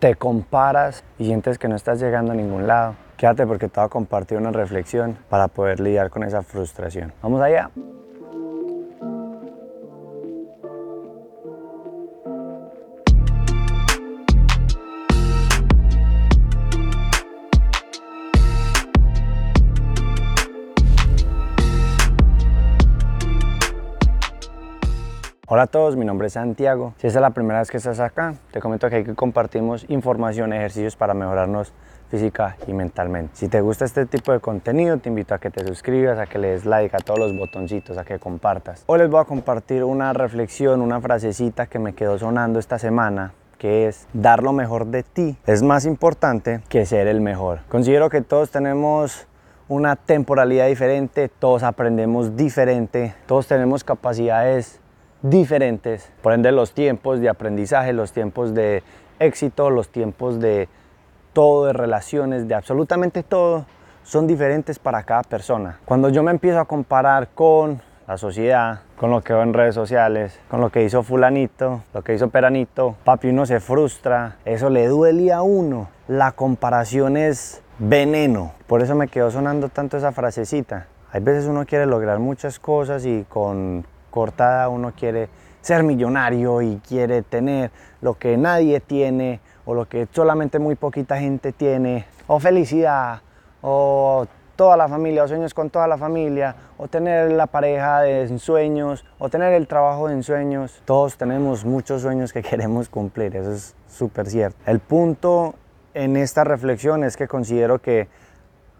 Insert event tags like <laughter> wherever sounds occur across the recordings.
te comparas y sientes que no estás llegando a ningún lado, quédate porque te voy a compartir una reflexión para poder lidiar con esa frustración. Vamos allá. Hola a todos, mi nombre es Santiago. Si es la primera vez que estás acá, te comento que aquí compartimos información, ejercicios para mejorarnos física y mentalmente. Si te gusta este tipo de contenido, te invito a que te suscribas, a que le des like a todos los botoncitos, a que compartas. Hoy les voy a compartir una reflexión, una frasecita que me quedó sonando esta semana que es dar lo mejor de ti es más importante que ser el mejor. Considero que todos tenemos una temporalidad diferente, todos aprendemos diferente, todos tenemos capacidades diferentes. Por ende, los tiempos de aprendizaje, los tiempos de éxito, los tiempos de todo, de relaciones, de absolutamente todo, son diferentes para cada persona. Cuando yo me empiezo a comparar con la sociedad, con lo que veo en redes sociales, con lo que hizo fulanito, lo que hizo peranito, papi uno se frustra, eso le duele a uno. La comparación es veneno. Por eso me quedó sonando tanto esa frasecita. Hay veces uno quiere lograr muchas cosas y con cortada, uno quiere ser millonario y quiere tener lo que nadie tiene o lo que solamente muy poquita gente tiene, o felicidad, o toda la familia, o sueños con toda la familia, o tener la pareja de sueños, o tener el trabajo de ensueños. Todos tenemos muchos sueños que <laughs> queremos cumplir, eso es súper cierto. El punto en esta reflexión es que considero que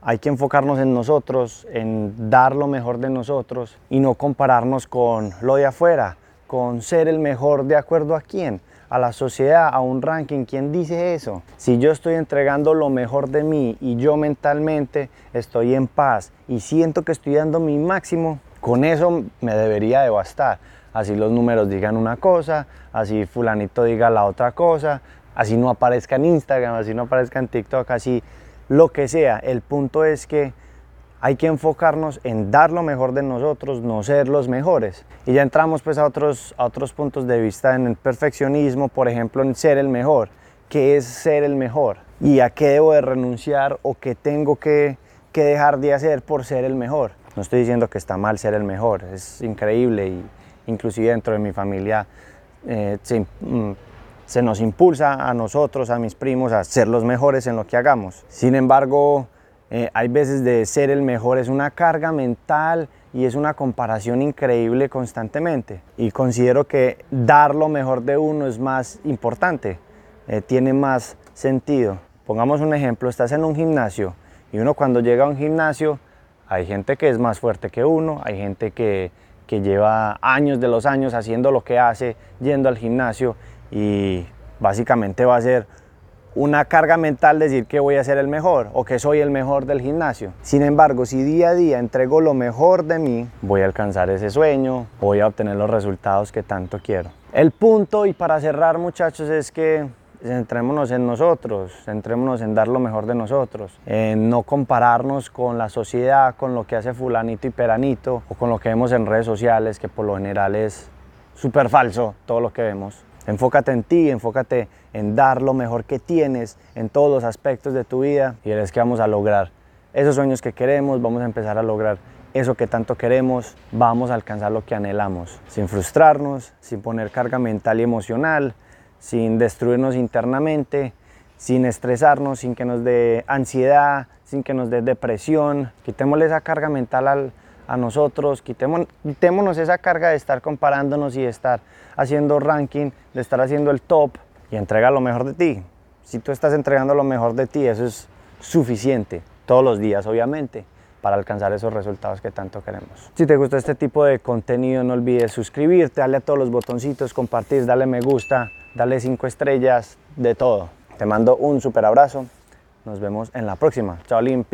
hay que enfocarnos en nosotros, en dar lo mejor de nosotros y no compararnos con lo de afuera, con ser el mejor de acuerdo a quién, a la sociedad, a un ranking. ¿Quién dice eso? Si yo estoy entregando lo mejor de mí y yo mentalmente estoy en paz y siento que estoy dando mi máximo, con eso me debería de bastar. Así los números digan una cosa, así fulanito diga la otra cosa, así no aparezca en Instagram, así no aparezca en TikTok, así lo que sea. El punto es que hay que enfocarnos en dar lo mejor de nosotros, no ser los mejores. Y ya entramos pues a otros, a otros puntos de vista en el perfeccionismo, por ejemplo, en ser el mejor. ¿Qué es ser el mejor? ¿Y a qué debo de renunciar o qué tengo que, que dejar de hacer por ser el mejor? No estoy diciendo que está mal ser el mejor, es increíble y inclusive dentro de mi familia eh, mm, se nos impulsa a nosotros, a mis primos, a ser los mejores en lo que hagamos. Sin embargo, eh, hay veces de ser el mejor es una carga mental y es una comparación increíble constantemente. Y considero que dar lo mejor de uno es más importante, eh, tiene más sentido. Pongamos un ejemplo, estás en un gimnasio y uno cuando llega a un gimnasio hay gente que es más fuerte que uno, hay gente que, que lleva años de los años haciendo lo que hace, yendo al gimnasio y básicamente va a ser una carga mental decir que voy a ser el mejor o que soy el mejor del gimnasio. Sin embargo, si día a día entrego lo mejor de mí, voy a alcanzar ese sueño, voy a obtener los resultados que tanto quiero. El punto, y para cerrar muchachos, es que centrémonos en nosotros, centrémonos en dar lo mejor de nosotros, en no compararnos con la sociedad, con lo que hace fulanito y peranito o con lo que vemos en redes sociales, que por lo general es súper falso todo lo que vemos. Enfócate en ti, enfócate en dar lo mejor que tienes en todos los aspectos de tu vida y eres que vamos a lograr. Esos sueños que queremos, vamos a empezar a lograr. Eso que tanto queremos, vamos a alcanzar lo que anhelamos, sin frustrarnos, sin poner carga mental y emocional, sin destruirnos internamente, sin estresarnos, sin que nos dé ansiedad, sin que nos dé depresión. Quitémosle esa carga mental al, a nosotros, quitémonos esa carga de estar comparándonos y de estar haciendo ranking, de estar haciendo el top y entrega lo mejor de ti. Si tú estás entregando lo mejor de ti, eso es suficiente, todos los días obviamente, para alcanzar esos resultados que tanto queremos. Si te gusta este tipo de contenido, no olvides suscribirte, darle a todos los botoncitos, compartir, darle me gusta, darle cinco estrellas, de todo. Te mando un super abrazo. Nos vemos en la próxima. Chao, Lin.